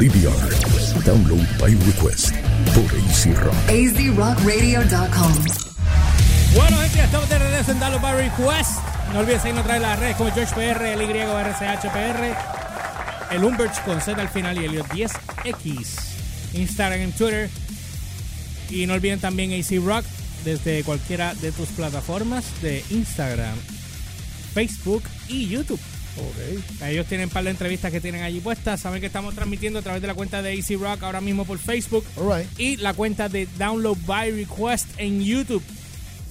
DVR. Download by request por AC Rock. azrockradio.com. Bueno, gente, ya estamos de regreso en Download by Request. No olvides seguirnos a través de las redes como George PR, el YRCHPR, el Umberts con Z al final y el 10X. Instagram y Twitter. Y no olviden también AC Rock desde cualquiera de tus plataformas de Instagram, Facebook y YouTube. Ellos tienen un par de entrevistas que tienen allí puestas. Saben que estamos transmitiendo a través de la cuenta de AC Rock ahora mismo por Facebook All right. y la cuenta de Download by Request en YouTube.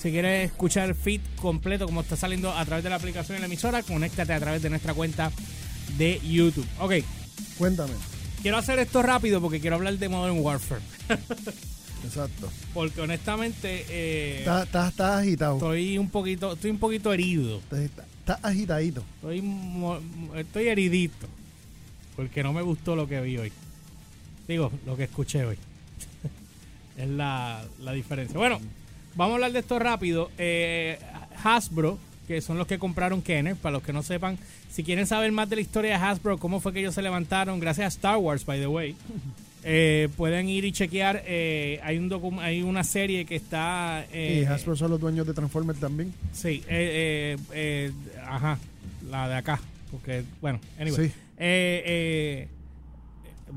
Si quieres escuchar el feed completo como está saliendo a través de la aplicación en la emisora, conéctate a través de nuestra cuenta de YouTube. Ok, Cuéntame. quiero hacer esto rápido porque quiero hablar de Modern Warfare. Exacto. Porque honestamente eh, Estás agitado. estoy un poquito, estoy un poquito herido. Estás, estás- estás agitadito. Estoy, estoy heridito. Porque no me gustó lo que vi hoy. Digo, lo que escuché hoy. es la, la diferencia. Bueno, vamos a hablar de esto rápido. Eh, Hasbro, que son los que compraron Kenner, para los que no sepan, si quieren saber más de la historia de Hasbro, cómo fue que ellos se levantaron, gracias a Star Wars, by the way, eh, pueden ir y chequear. eh, hay, un docu- hay una serie que está. eh, y Hasbro son los dueños de Transformers también. Sí, eh, eh, eh, ajá, la de acá. Porque, bueno, anyway. Sí. Eh, eh,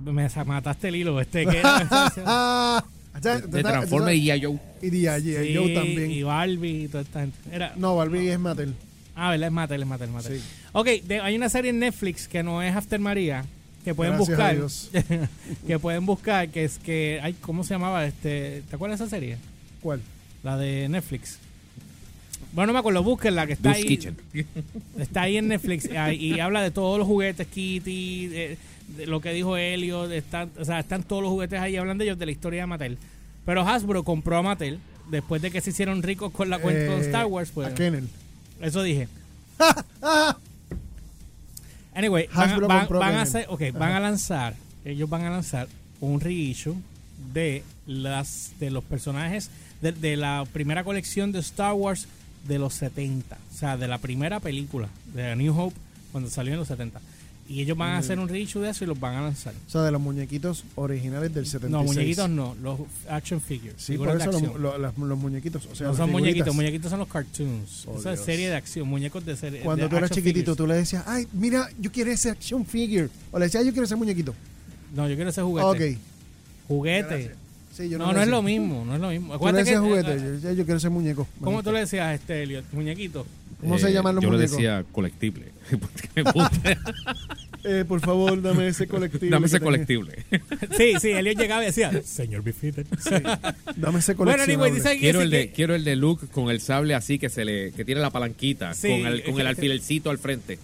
me mataste el hilo. Este, que? Ah, De te- Transformers y. Joe. Y D.I.G. Sí, Joe también. Y Barbie y toda esta gente. Era, No, Barbie es Mattel. Ah, ¿verdad? Es Mattel, es Mattel, es Mattel. Sí. Ok, de- hay una serie en Netflix que no es After María, que pueden Gracias a buscar. Dios. que pueden buscar, que es que, ay, ¿cómo se llamaba? este ¿Te acuerdas de esa serie? ¿Cuál? La de Netflix. Bueno, no me acuerdo, búsquenla, que está Dude's ahí. Kitchen. Está ahí en Netflix ah, y habla de todos los juguetes, Kitty, de, de lo que dijo Elliot, están, o sea, están todos los juguetes ahí, hablan de ellos, de la historia de Mattel. Pero Hasbro compró a Mattel después de que se hicieron ricos con la cuenta con Eh, Star Wars, pues. A Kennel. Eso dije. Anyway, van, Hasbro van- van a hacer, okay, van a lanzar, ellos van a lanzar un reissue de las de los personajes de, de la primera colección de Star Wars de los 70, o sea, de la primera película de New Hope cuando salió en los 70. Y ellos van a hacer un reissue de eso y los van a lanzar. O sea, de los muñequitos originales del 76. No, muñequitos no, los action figures. Sí, por eso los, los muñequitos. O sea, no son figuritas. muñequitos, muñequitos son los cartoons. Oh, Esa es serie de acción, muñecos de serie. Cuando de tú eras chiquitito, figures. tú le decías, ay, mira, yo quiero ese action figure. O le decías, yo quiero ese muñequito. No, yo quiero ese juguete. Ok. Juguete. Sí, yo No, no es lo mismo, no es lo mismo. Tú le Acuérdate decías que, juguete. eh, yo, decía, yo quiero ese muñeco. ¿Cómo tú le decías este Elliot? Muñequito. ¿Cómo se Eh, llaman los Yo le muñecos? decía colectible. Eh, por favor, dame ese colectivo. Dame ese colectible. Sí, sí, Elliot llegaba y decía, señor Bifitter. tenga. Dame ese Bueno, colectivo. anyway, quiero, el de, que- quiero el de Luke con el sable así que se le que tiene la palanquita Sí, con el, con el alfilercito al frente.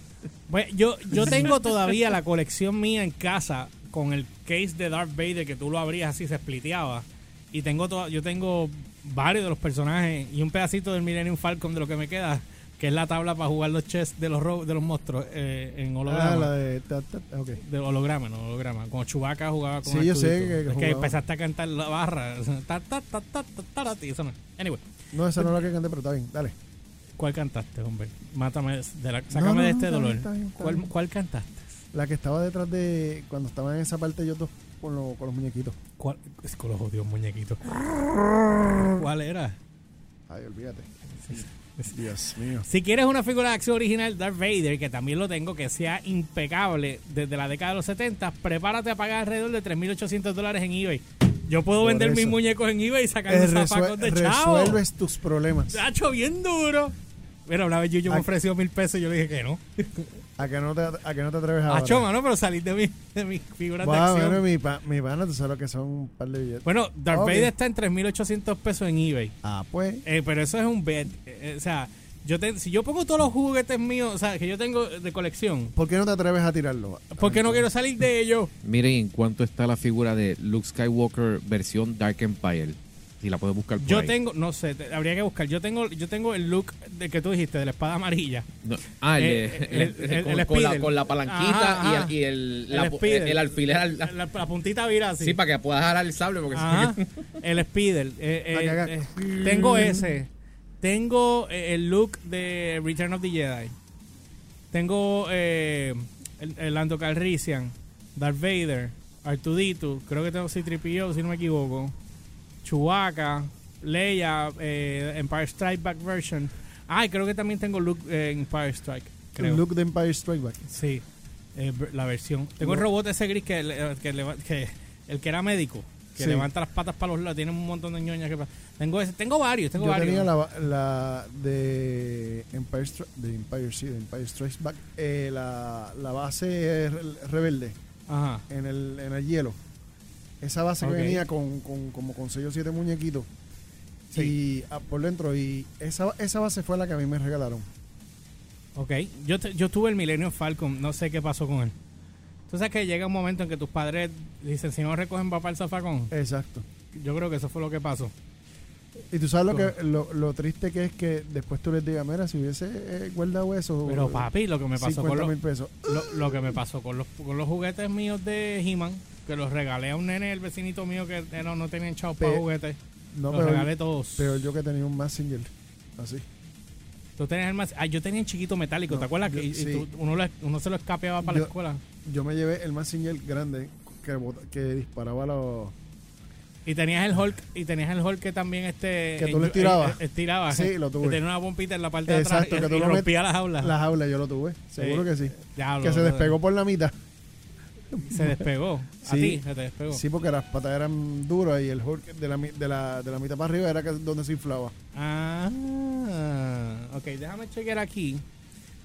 Pues, yo, yo tengo todavía la colección mía en casa con el case de Darth Vader que tú lo abrías así, se spliteaba. Y tengo to- yo tengo varios de los personajes y un pedacito del Millennium Falcon de lo que me queda, que es la tabla para jugar los chess de los ro- de los monstruos eh, en holograma. Ah, la de... ta, ta, ok. De holograma, no holograma. Como Chewbacca jugaba con Sí, yo sé que- que Es que empezaste a cantar la barra. Ta, eso no. Anyway, No, esa no es la que canté, pero está bien. Dale. ¿cuál cantaste, hombre? Mátame, de la, sácame no, de no, este está dolor. está bien, está ¿Cuál, bien. ¿Cuál cantaste? La que estaba detrás de... Cuando estaban en esa parte ellos dos con, lo- con los muñequitos. ¿Cuál? Es con los odios muñequitos. ¿Cuál era? Ay, olvídate. Dios mío. Si quieres una figura de acción original Darth Vader, que también lo tengo, que sea impecable desde la década de los 70, prepárate a pagar alrededor de 3.800 dólares en eBay. Yo puedo Por vender mis muñecos en eBay y sacar Eh, los resue- zafacos de chavo. resuelves tus problemas. Hacho bien duro. Pero una vez yo, me Ac- ofreció mil pesos y yo le dije que no. ¿A que no te, a que no te atreves a Hacho, mano, pero salir de, mi, de mis figuras de acción. Bueno, mi, pa, mi pana, tú sabes lo que son un par de billetes. Bueno, Darth Ok. Vader está en 3.800 pesos en eBay. Ah, pues. Eh, pero eso es un bet. Eh, o sea, yo te- si yo pongo todos los juguetes míos, o sea, que yo tengo de colección, ¿Por qué no te atreves a tirarlo? ¿por qué no quiero salir de ellos? Miren en cuánto está la figura de Luke Skywalker versión Dark Empire. Si la puedes buscar por Yo ahí. tengo, no sé, te- habría que buscar. Yo tengo, yo tengo el look de que tú dijiste, de la espada amarilla. No, ah, el, de- Eh, el- el- el- con, el con la, speeder. con la palanquita Ajá, y el, y el, El la- speeder. el alfiler. al- La, la puntita vira así. sí, para que puedas jalar el sable. Porque Ajá, el speeder. eh, eh, La que haga- eh, tengo ese. Tengo eh, el look de Return of the Jedi. Tengo eh, el, el Lando Calrissian, Darth Vader. Artudito, creo que tengo C-3PO, si no me equivoco. Chewbacca, Leia, eh, Empire Strike Back version. Ah, y creo que también tengo Luke eh, Empire Strike. Creo. Luke de Empire Strike Back. Sí, eh, la versión. Tengo el robot ese gris que, le- que, que- el que era médico, que Sí. levanta las patas para los lados, tiene un montón de ñoñas que Tengo ese, tengo varios, tengo Yo varios. tenía la, la de Empire, Stri- de Empire, sí, de Empire Strikes Back, eh, la, la base re- rebelde Ajá. en el, en el hielo. Esa base que venía con, con, como con 6 o 7 muñequitos. Sí. Y ah, por dentro. Y esa, esa base fue la que a mí me regalaron. Ok, yo, te- yo tuve el Millennium Falcon, no sé qué pasó con él. Tú sabes que llega un momento en que tus padres dicen, si no recogen papá el zafacón. Exacto. Yo creo que eso fue lo que pasó. Y tú sabes lo, que, lo, lo triste que es que después tú les digas, mira, si hubiese eh, guardado eso. Pero papi, lo que me pasó 50 con los, pesos. lo, lo que me pasó con los, con los juguetes míos de He-Man, que los regalé a un nene, el vecinito mío que eh, no, no tenía chavos para juguetes. No, los pero, regalé todos. pero yo que tenía un Messenger. Así. Tú tenías el más. Ah, yo tenía un chiquito metálico, No, ¿te acuerdas? yo- que sí. tú- uno, le- uno se lo escapeaba para Yo- la escuela. Yo me llevé el Messenger grande que, que disparaba los. Y tenías el Hulk, y tenías el Hulk que también este. Que tú le estirabas. eh, eh, estirabas. Sí, lo tuve. Que tenía una bombita en la parte de Exacto, atrás que y, tú y lo rompía las aulas. Las aulas yo lo tuve. Seguro que sí. Diablo, que se despegó por la mitad. Se despegó. A Sí. ti, se te despegó. Sí, porque las patas eran duras y el Hulk de la, de la, de la mitad para arriba era donde se inflaba. Ah, ok, déjame chequear aquí.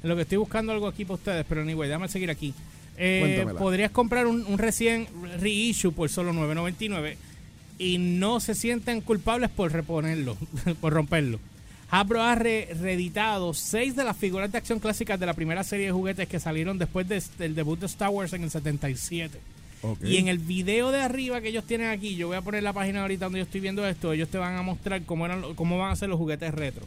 En lo que estoy buscando algo aquí para ustedes, pero anyway, déjame seguir aquí. Eh, podrías comprar un, un recién reissue por solo 9.99 y no se sienten culpables por reponerlo, por romperlo. Hasbro ha re- reeditado seis de las figuras de acción clásicas de la primera serie de juguetes que salieron después de- del debut de Star Wars en el 77. Y en el video de arriba que ellos tienen aquí, yo voy a poner la página ahorita donde yo estoy viendo esto, ellos te van a mostrar cómo, eran, cómo van a ser los juguetes retro.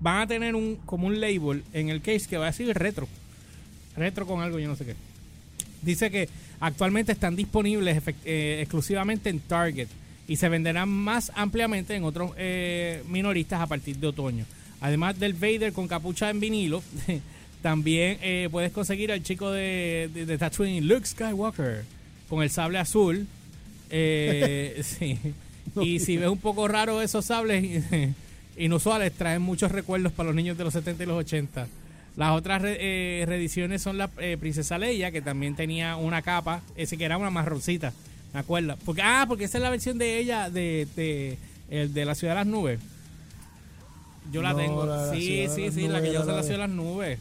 Van a tener un como un label en el case que va a decir retro. Retro con algo, yo no sé qué. Dice que actualmente están disponibles eh, exclusivamente en Target y se venderán más ampliamente en otros eh, minoristas a partir de otoño. Además del Vader con capucha en vinilo, también eh, puedes conseguir al chico de, de, de Tatooine, Luke Skywalker, con el sable azul. Eh, sí. Y si ves un poco raro esos sables inusuales, traen muchos recuerdos para los niños de los 70 y los 80. Las otras eh, reediciones son la Princesa Leia, que también tenía una capa, ese que era una marroncita, ¿me acuerdas? Porque, ah, porque esa es la versión de ella de, de, el de la Ciudad de las Nubes. Yo la No, tengo. la de la sí, sí, sí, la que yo en la Ciudad de las Nubes.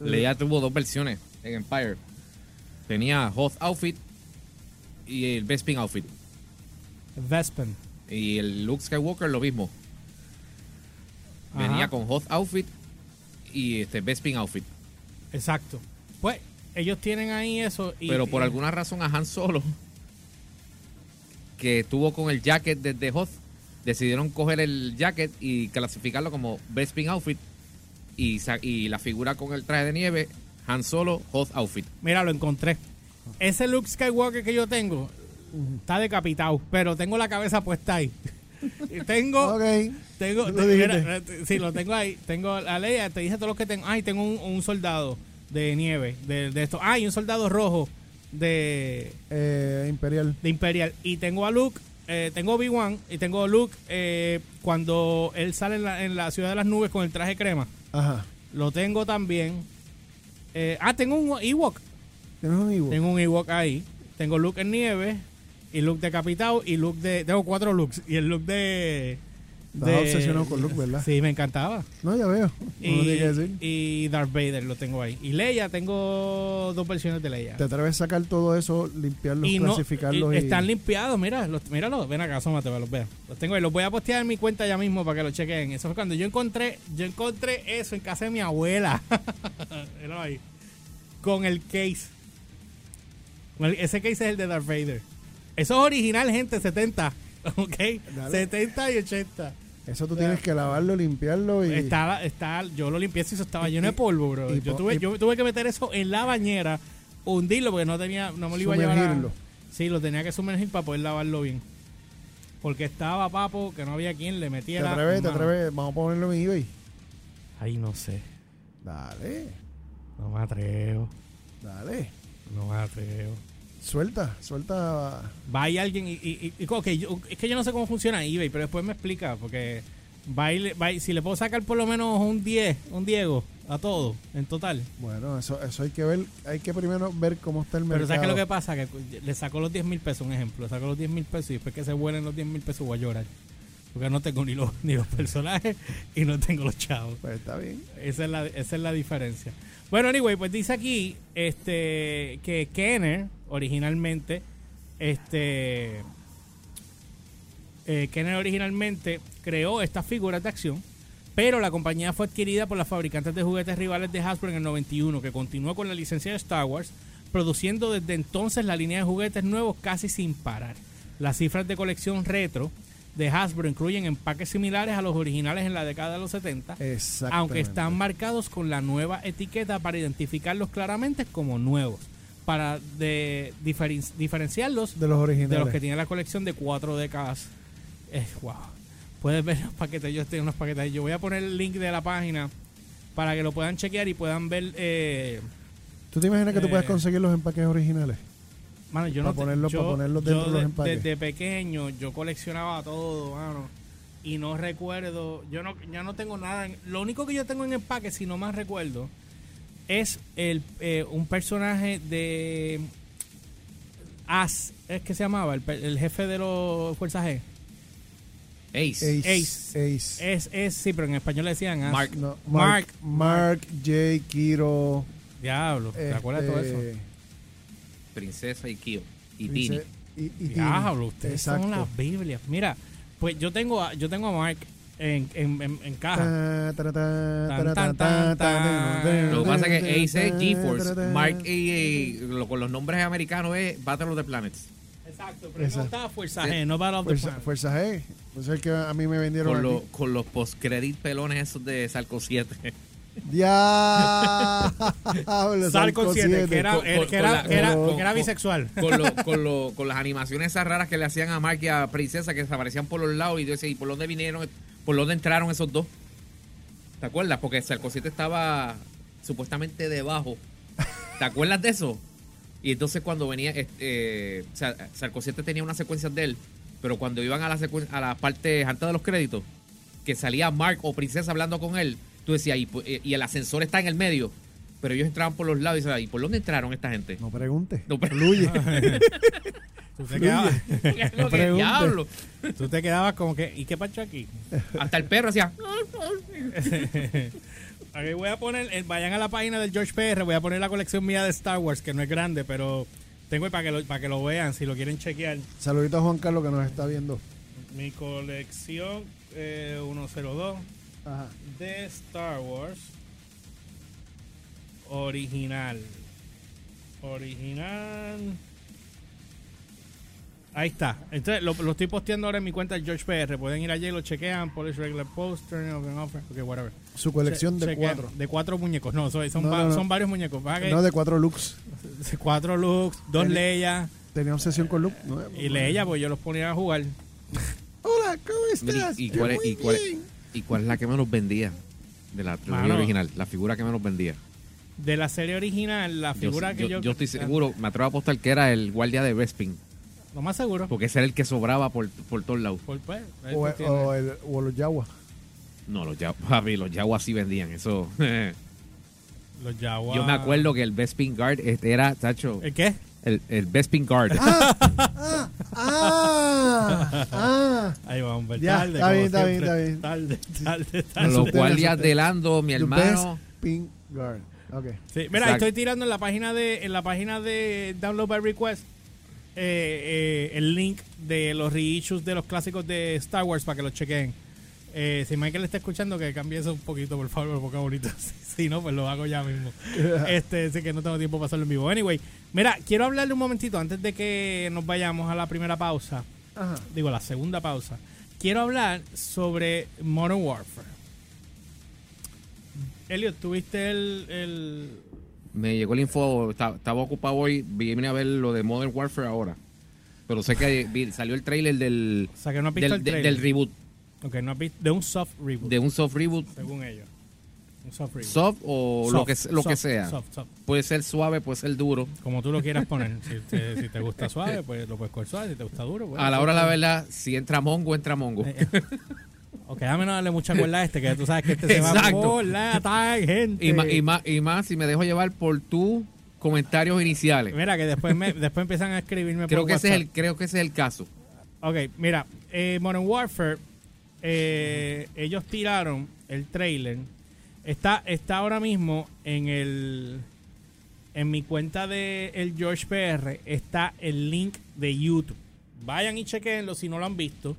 Leia tuvo dos versiones en Empire. Tenía Hoth Outfit y el Bespin Outfit. Vespen. Y el Luke Skywalker lo mismo. Venía Ajá. con Hoth Outfit y este Bespin Outfit. Exacto. Pues ellos tienen ahí eso. Y, Pero por y- alguna razón a Han Solo, que estuvo con el jacket desde Hoth, decidieron coger el jacket y clasificarlo como Bespin Outfit. Y, la figura con el traje de nieve, Han Solo, Hoth Outfit. Mira, lo encontré. Ese Luke Skywalker que yo tengo está decapitado, pero tengo la cabeza puesta ahí. Y tengo, Ok. tengo, Lo mira, eh, sí, lo tengo ahí. Tengo la ley, te dije todos los que tengo. Ay, tengo un, un soldado de nieve de, de esto. Ay, un soldado rojo de, Eh, Imperial. de Imperial. Y tengo a Luke, eh, tengo Obi-Wan y tengo a Luke eh, cuando él sale en la, en la ciudad de las nubes con el traje crema. Ajá. Lo tengo también. Eh, ah, tengo un Ewok. ¿Tienes un Evo? Tengo un Ewok ahí. Tengo Luke en nieve y Luke decapitado y Luke de... Tengo cuatro looks y el look de... Estás obsesionado con Luke, ¿verdad? Sí, me encantaba. No, ya veo. Y, No tiene que decir. y Darth Vader lo tengo ahí. Y Leia, tengo dos versiones de Leia. ¿Te atreves a sacar todo eso, limpiarlos, y no, clasificarlos? y Y, están limpiados, mira, los, míralo, ven acá, asómate, para los vean. Los tengo ahí, los voy a postear en mi cuenta ya mismo para que lo chequen. Eso fue cuando yo encontré, yo encontré eso en casa de mi abuela. Míralo ahí. Con el case. Ese case es el de Darth Vader. Eso es original, gente, 70. ¿Ok? Dale. 70 y 80. Eso tú tienes que lavarlo, limpiarlo y... Está, está, yo lo limpié si eso estaba lleno de polvo, bro. y yo, tuve, y- yo tuve que meter eso en la bañera, hundirlo porque no tenía, no me lo iba a llevar. a-. Sí, lo tenía que sumergir para poder lavarlo bien. Porque estaba papo que no había quien le ¿Te metiera. atreves? ¿Te atreves? Vamos a ponerlo en eBay. Ay, no sé. Dale, No me atrevo. dale. No me atrevo. Suelta, suelta. Va ahí alguien y, y, y- ok, yo- es que yo no sé cómo funciona eBay, pero después me explica, porque va y va si le puedo sacar por lo menos un 10, un Diego a todo, en total. Bueno, eso, eso hay que ver. Hay que primero ver cómo está el Pero mercado. ¿sabes qué es lo que pasa? Que le saco los 10 mil pesos, un ejemplo, le saco los 10 mil pesos y después que se vuelen los 10 mil pesos voy a llorar. Porque no tengo ni los, ni los personajes y no tengo los chavos. Pues está bien. Esa es la, esa es la diferencia. Bueno, anyway, pues dice aquí este que Kenner originalmente este eh, Kenner originalmente creó estas figuras de acción, pero la compañía fue adquirida por las fabricantes de juguetes rivales de Hasbro en el 91, que continuó con la licencia de Star Wars, produciendo desde entonces la línea de juguetes nuevos casi sin parar. Las cifras de colección retro de Hasbro incluyen empaques similares a los originales en la década de los 70, Exactamente. aunque están marcados con la nueva etiqueta para identificarlos claramente como nuevos, para de, diferen- diferenciarlos de los originales. de los que tienen la colección de cuatro décadas. Eh, wow. Puedes ver los paquetes. Yo tengo unos paquetes. Yo voy a poner el link de la página para que lo puedan chequear y puedan ver. Eh, ¿Tú te imaginas que tú Eh. puedes conseguir los empaques originales? mano, yo Pa' no te- ponerlo- yo- pa' ponerlos dentro de los empaques. Desde pequeño yo coleccionaba todo, mano. Y no recuerdo. Yo no, ya no tengo nada. en- lo único que yo tengo en empaque, si no más recuerdo, es el eh, un personaje de As, es que se llamaba, el, jefe de los Fuerzas G. Ace. Ace. Ace. Ace. Es, es, sí, pero en español le decían As. Mark. No, Mark. Mark, Mark, Jay, Kiro. Diablo, ¿te acuerdas de todo eso? este, Princesa y Kyo. Y Tini. Y, y. Diablo, ustedes Exacto. son las Biblias. Mira, pues yo tengo a, yo tengo a Mark en, en, en, en caja. Lo que pasa es que Ace es GeForce. Mark y, eh, lo- con los nombres americanos es Battle of the Planets. Exacto, pero Esa. no estaba Fuerza. G, no Battle of the Fuerza, G. Pues es que a mí me vendieron. Con, los con los post-credit pelones esos de Salco 7. Diablo, Sarco 7, que era, Con- el- con- que era, con la- que era- con- que era con- bisexual. con, lo- con, lo- con las animaciones esas raras que le hacían a Mark y a Princesa que desaparecían por los lados y yo decía, ¿y por dónde vinieron? ¿Por dónde entraron esos dos? ¿Te acuerdas? Porque Sarko 7 estaba supuestamente debajo. ¿Te acuerdas de eso? Y entonces cuando venía, este, o sea, Sarko 7 tenía unas secuencias de él, pero cuando iban a la, a la parte alta de los créditos, que salía Mark o Princesa hablando con él, tú decías, y, pu- y el ascensor está en el medio, pero ellos entraban por los lados y decías, ¿y por dónde entraron esta gente? No pregunte. No, Fluye. Tú te, quedabas, pregunte. diablo. tú te quedabas como que, ¿y qué pacho aquí? Hasta el perro hacía. Aquí voy a poner, eh, vayan a la página del George PR, voy a poner la colección mía de Star Wars, que no es grande, pero tengo ahí para que lo, para que lo vean, si lo quieren chequear. Saludito a Juan Carlos que nos está viendo. Mi colección eh, 102 Ajá. de Star Wars original. Original. Ahí está. Entonces lo, lo estoy posteando ahora en mi cuenta de George PR. Pueden ir allí, lo chequean, polish regular poster, open offer, ok, whatever. Su colección Che- de chequean. cuatro. De cuatro muñecos. No, son, son, No, va- no, no. son varios muñecos. Que No, de cuatro looks. Cuatro looks, dos El- Leia Tenía obsesión con Luke. No, y Leia, pues yo los ponía a jugar. Hola, ¿cómo estás? ¿Y, y cuál es, muy y, cuál, bien. ¿Y cuál es la que menos vendía? De la trilogía Mano. original. La figura que menos vendía. De la serie original, la Yo, figura que yo- yo. yo estoy seguro, me atrevo a apostar que era el guardia de Bespin. Lo más seguro. Porque ese era el que sobraba por, por todos lados. Por, pues, O, o, el, o los Yawa. No, los Yaguas, papi, los Yaguas sí vendían. Eso. los Jaguar. Yo me acuerdo que el Bespin Guard este era, tacho, ¿El qué? el, el Bespin Guard. ¡Ah! ¡Ah! Ahí vamos, ver, Ya, tarde. está bien, está bien, está bien. Tarde, tarde, tarde. los asusté, me guardias asusté. de Lando, mi hermano. best pink guard. Ok. Sí, mira, Exacto. estoy tirando en la página de en la página de Download by Request eh, eh, el link de los reissues de los clásicos de Star Wars para que los chequen. Eh, si Michael está escuchando, que cambie eso un poquito, por favor, porque bonito. Si, si no, pues lo hago ya mismo. este, sé que no tengo tiempo para hacerlo en vivo. Anyway, mira, quiero hablarle un momentito antes de que nos vayamos a la primera pausa. Ajá. Digo, la segunda pausa. Quiero hablar sobre Modern Warfare. Elliot, ¿tuviste el, el, Me llegó el info, esta- estaba ocupado hoy, vine a ver lo de Modern Warfare ahora. Pero sé que vi- salió el trailer del, O sea, que no has visto del, el de- trailer. del reboot, Ok, no has visto. De un soft reboot, de un soft reboot. según ellos. Un soft reboot. Soft o lo que, lo que sea. soft, soft. Puede ser suave, puede ser duro. Como tú lo quieras poner. Si te, si te gusta suave, pues lo puedes coger suave. Si te gusta duro, pues. A la hora la verdad, si entra Mongo, entra Mongo. Ok, dame no darle mucha cuerda a este, que tú sabes que este se va Exacto. por la tangente. Y más, y, más, y más si me dejo llevar por tus comentarios iniciales. Mira, que después, me, después empiezan a escribirme Creo por que, ese es el, creo que ese es el caso. Ok, mira, eh, Modern Warfare, eh, ellos tiraron el trailer. Está, está ahora mismo en el en mi cuenta de el George PR está el link de YouTube. Vayan y chequenlo si no lo han visto.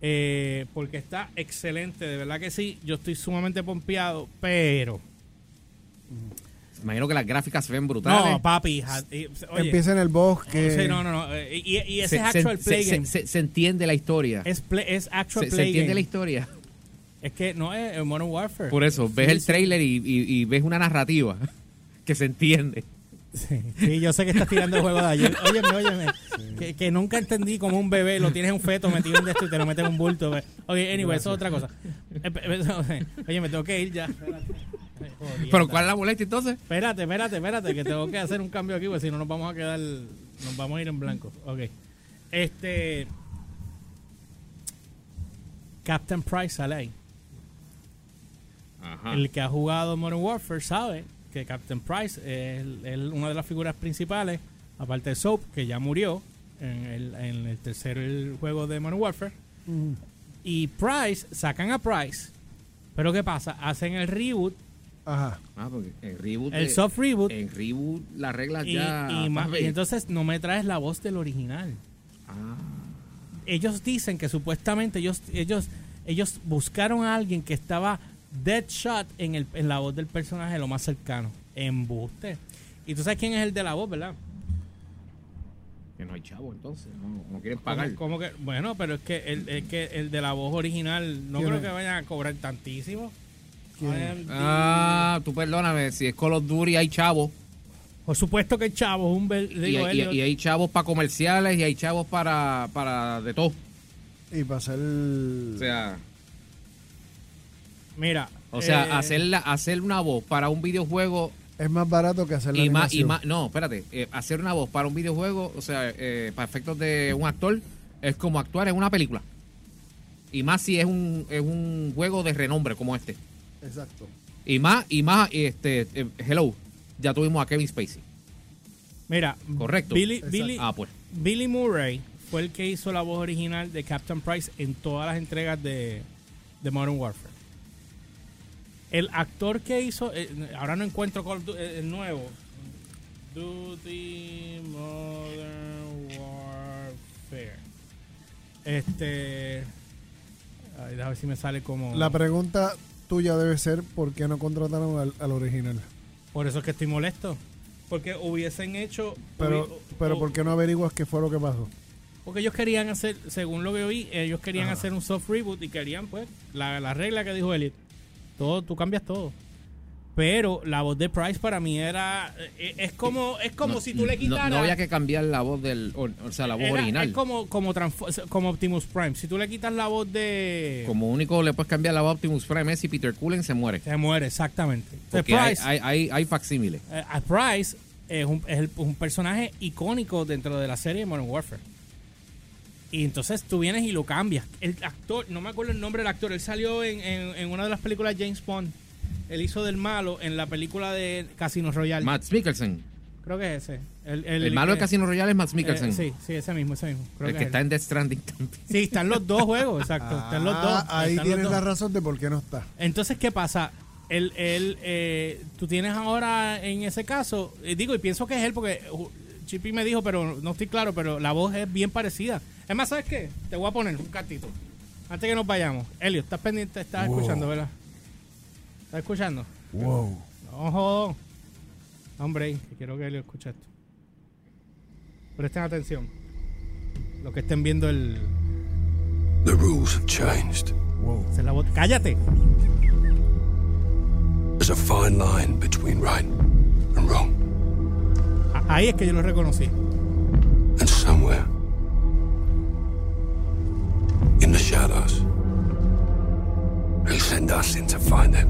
Eh, porque está excelente, de verdad que sí. Yo estoy sumamente pompeado, pero Imagino que las gráficas se ven brutales. no, papi. ja- y- oye, Empieza en el bosque. sí, no, no, no. eh, Y, y ese se, es actual se- play se- game. se- se entiende la historia. es, play- es actual se, se play entiende game. la historia. Es que no es el Modern Warfare. Por eso, ves Sí, el trailer y, y- y ves una narrativa que se entiende. Sí, sí, yo sé que estás tirando el juego de ayer. Óyeme, óyeme. Que, que nunca entendí como un bebé lo tienes en un feto metido en esto y te lo metes en un bulto. Oye, anyway, eso es otra cosa. Eh, Oye, me tengo que ir ya. Jodienda. Pero ¿cuál es la molestia entonces? Espérate, espérate, espérate, que tengo que hacer un cambio aquí, porque si no nos vamos a quedar, nos vamos a ir en blanco. Ok. Este. Captain Price sale ahí. Ajá. El que ha jugado Modern Warfare sabe que Captain Price es, el- es una de las figuras principales, aparte de Soap, que ya murió en el, en el tercer juego de Modern Warfare. Y Price, sacan a Price, pero ¿qué pasa? Hacen el reboot, Ajá. Ah, porque en reboot. el de- soft reboot, En reboot las reglas y, ya. y entonces no me traes la voz del original. Ah, ellos dicen que supuestamente ellos ellos ellos buscaron a alguien que estaba dead shot en, el, en la voz del personaje lo más cercano. Embuste. Y tú sabes quién es el de la voz, ¿verdad? que no hay chavo entonces. No, no quieren pagar. ¿Cómo, cómo que? Bueno, pero es que el, es que el de la voz original no ¿Quién creo es? que vayan a cobrar tantísimo. Ah, tú perdóname. Si es Call of Duty hay chavos. Por supuesto que el chavo es un bel- hay- y hay chavos para comerciales y hay chavos para, para de todo. Y para hacer. O sea, Mira, o sea eh, hacer, la- hacer una voz para un videojuego es más barato que hacer la y más, y más. No, espérate. eh, hacer una voz para un videojuego, o sea, eh, para efectos de un actor, es como actuar en una película. Y más si es un, es un juego de renombre como este. Exacto. Y más, y más, este, eh, hello, ya tuvimos a Kevin Spacey. Mira, Correcto. Billy. Billy, Ah, pues. Billy Murray fue el que hizo la voz original de Captain Price en todas las entregas de, de Modern Warfare. El actor que hizo, eh, ahora no encuentro Call of Du- eh, el nuevo. Duty Modern Warfare. Este. Ay, déjame ver si me sale como. La pregunta tuya debe ser: ¿por qué no contrataron al, al original? Por eso es que estoy molesto. Porque hubiesen hecho. Pero, hubi- pero o- ¿por qué no averiguas qué fue lo que pasó? Porque ellos querían hacer, según lo que vi, ellos querían Ajá. hacer un soft reboot y querían, pues, la, la regla que dijo Elliot. Todo, tú cambias todo. Pero la voz de Price para mí era. eh, Es como, es como No- si tú le quitaras. No, había que cambiar la voz del. O, o sea, la voz era- original. Es como, como, como Optimus Prime. Si tú le quitas la voz de. Como único le puedes cambiar la voz a Optimus Prime es si Peter Cullen se muere. Se muere, exactamente. Porque hay, Price, hay, hay, hay facsímiles. eh, a Price es, un, es un personaje icónico dentro de la serie Modern Warfare. Y entonces tú vienes y lo cambias. El actor, no me acuerdo el nombre del actor, él salió en, en- en una de las películas de James Bond. Él hizo del malo en la película de Casino Royale. Matt Mikkelsen. Creo que es ese. El, El, malo de Casino Royale es Matt eh, Mikkelsen. sí, sí, ese mismo, ese mismo. Creo el que que es está él. en Death Stranding también. Sí, están los dos juegos, exacto. están los dos. Ah, ahí están tienes dos. la razón de por qué no está. Entonces, ¿qué pasa? Él, él, eh, tú tienes ahora en ese caso, eh, digo, y pienso que es él porque Chippy me dijo, pero no estoy claro, pero la voz es bien parecida. Es más, ¿sabes qué? Te voy a poner un cartito. Antes que nos vayamos. Elio, estás pendiente, estás Wow. escuchando, ¿verdad? ¿Estás escuchando? Wow. Ojo. Hombre, quiero que Elio escuche esto. Presten atención. Los que estén viendo el... The rules have changed. Wow. es la voz. ¡Cállate! There's a fine line between right and wrong. Ahí es que yo lo reconocí. And somewhere in the shadows, he'll send us in to find it.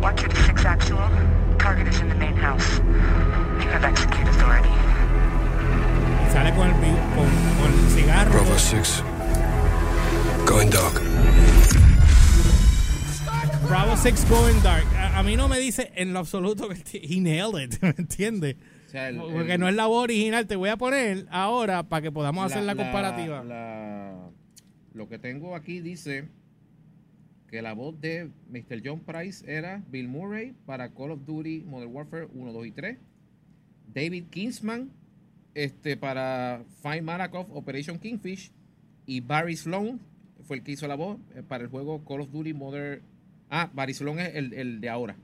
Watch it 6 actual. Target is in the main house. You have execute authority. Sale con el, con, con el cigarro. Bravo 6. Going dark. Bravo 6 Going Dark. A, mí no me dice en lo absoluto que he nailed it, ¿me entiendes? O sea, el- Porque el- no es la voz original. Te voy a poner ahora para que podamos hacer la, comparativa. la- lo que tengo aquí dice que la voz de Mr. John Price era Bill Murray para Call of Duty Modern Warfare 1, 2 y 3. David Kingsman este, para Find Malakoff Operation Kingfish. Y Barry Sloan fue el que hizo la voz eh, para el juego Call of Duty Modern. Ah, Barry Sloan es el, el de ahora.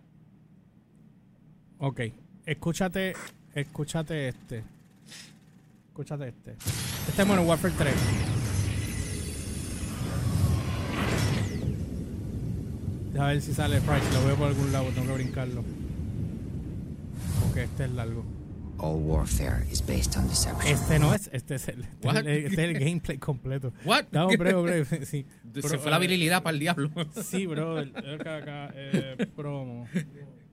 Ok. Escúchate, escúchate este. Escúchate este. Este es Modern Warfare 3. A ver si sale Price. Lo veo por algún lado. Tengo que brincarlo. Porque este es largo. All warfare is based on deception. Este no es. Este es el, este es el, este es el gameplay completo. What? No, hombre, hombre. Sí. Se Pero, fue la eh, virilidad para el diablo. Sí, bro. Acá, acá. Eh, promo.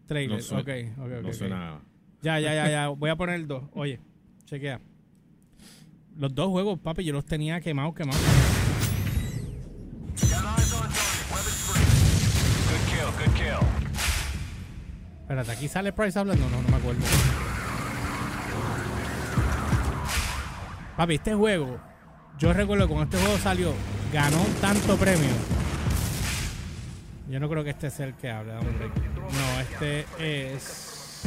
Trailer. No suena- ok, ok, ok. No suena. Ya, ya, ya, ya. Voy a poner el 2. Oye, chequea. Los dos juegos, papi, yo los tenía quemados, quemados. Espérate, aquí sale Price hablando. No, no me acuerdo. Papi, este juego, yo recuerdo que cuando este juego salió, ganó tanto premio. Yo no creo que este sea el que habla. No, este es.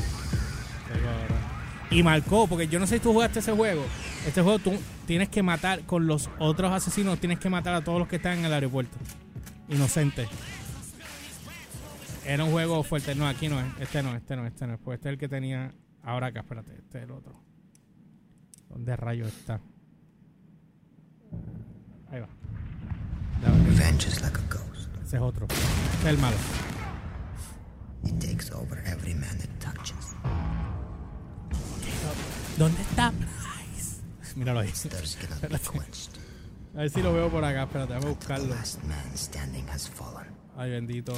Y marcó, porque yo no sé si tú jugaste ese juego. Este juego tú tienes que matar con los otros asesinos, tienes que matar a todos los que están en el aeropuerto. Inocentes. Era un juego fuerte. No, aquí no es. Este no, este no, este no. Pues este es el que tenía. Ahora acá, espérate. Este es el otro. ¿Dónde rayos está? Ahí va. Revenge is like a ghost. Ese es otro. Este es el malo. It takes over every man it touches. ¿Dónde está Price? Míralo ahí. A ver si lo veo por acá. Espérate, déjame The buscarlo. last man standing has fallen. Ay, bendito.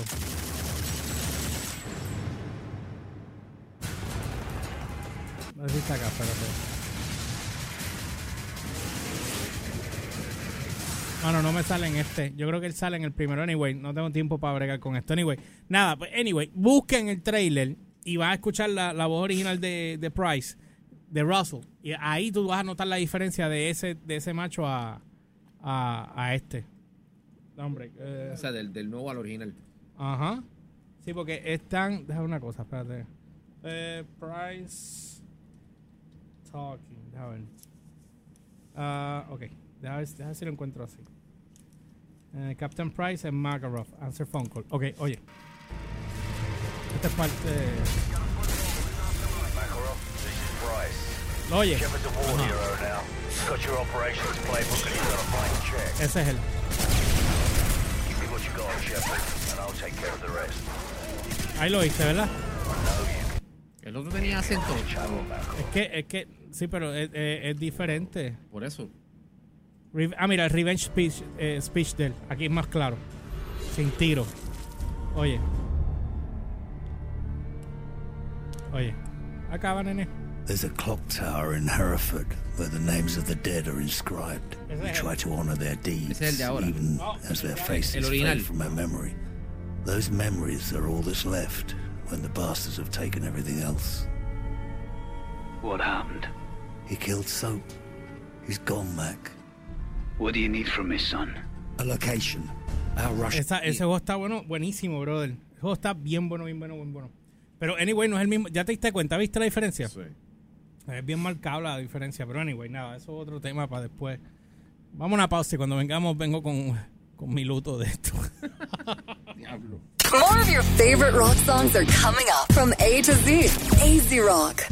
A ver si está acá, espérate. No, no, me sale en este. Yo creo que él sale en el primero. Anyway, no tengo tiempo para bregar con esto. Anyway, nada, pues, anyway, busquen el trailer y vas a escuchar la, la voz original de, de Price, de Russell. Y ahí tú vas a notar la diferencia de ese, de ese macho a, a, a este. No, hombre. eh, O sea, del, del nuevo al original. Ajá. Sí, porque están. Déjame una cosa, espérate. Eh, Price. Talking. Déjame ver. Ah, ok. Déjame ver si lo encuentro así. Eh, Captain Price and Makarov. Answer phone call. Ok, oye. Esta es parte. Makarov, this is Bryce. Oye. Shepard's a war hero now. Got your operations playbook and got a blank check. Ese es él. Give me what you got, Shepard, and I'll take care of the rest. Ahí lo viste, ¿verdad? El otro tenía acento. Es que, es que. Sí, pero es, es- es diferente. Por eso. Re- ah, mira, el revenge speech, eh, speech de él. Aquí es más claro. Sin tiro. Oye. Oye. Acaba, nene. There's a clock tower in Hereford where the names of the dead are inscribed. We try to honor their deeds, Ese es el de ahora. even as their faces fade from our memory. Those memories are all that's left when the bastards have taken everything else. What happened? He killed Soap. He's gone, Mac. What do you need from me, son? A location. Our Russian. Esa- ese juego está bueno, buenísimo, brother. El juego está bien bueno, bien bueno, bien bueno. Pero, anyway, no es el mismo. ¿Ya te diste cuenta? ¿Viste la diferencia? Sí. Es bien marcable la diferencia. Pero, anyway, nada, eso es otro tema para después. Vamos a una pausa y cuando vengamos vengo con, con mi luto de esto. More of your favorite rock songs are coming up from A to Z. AZ Rock.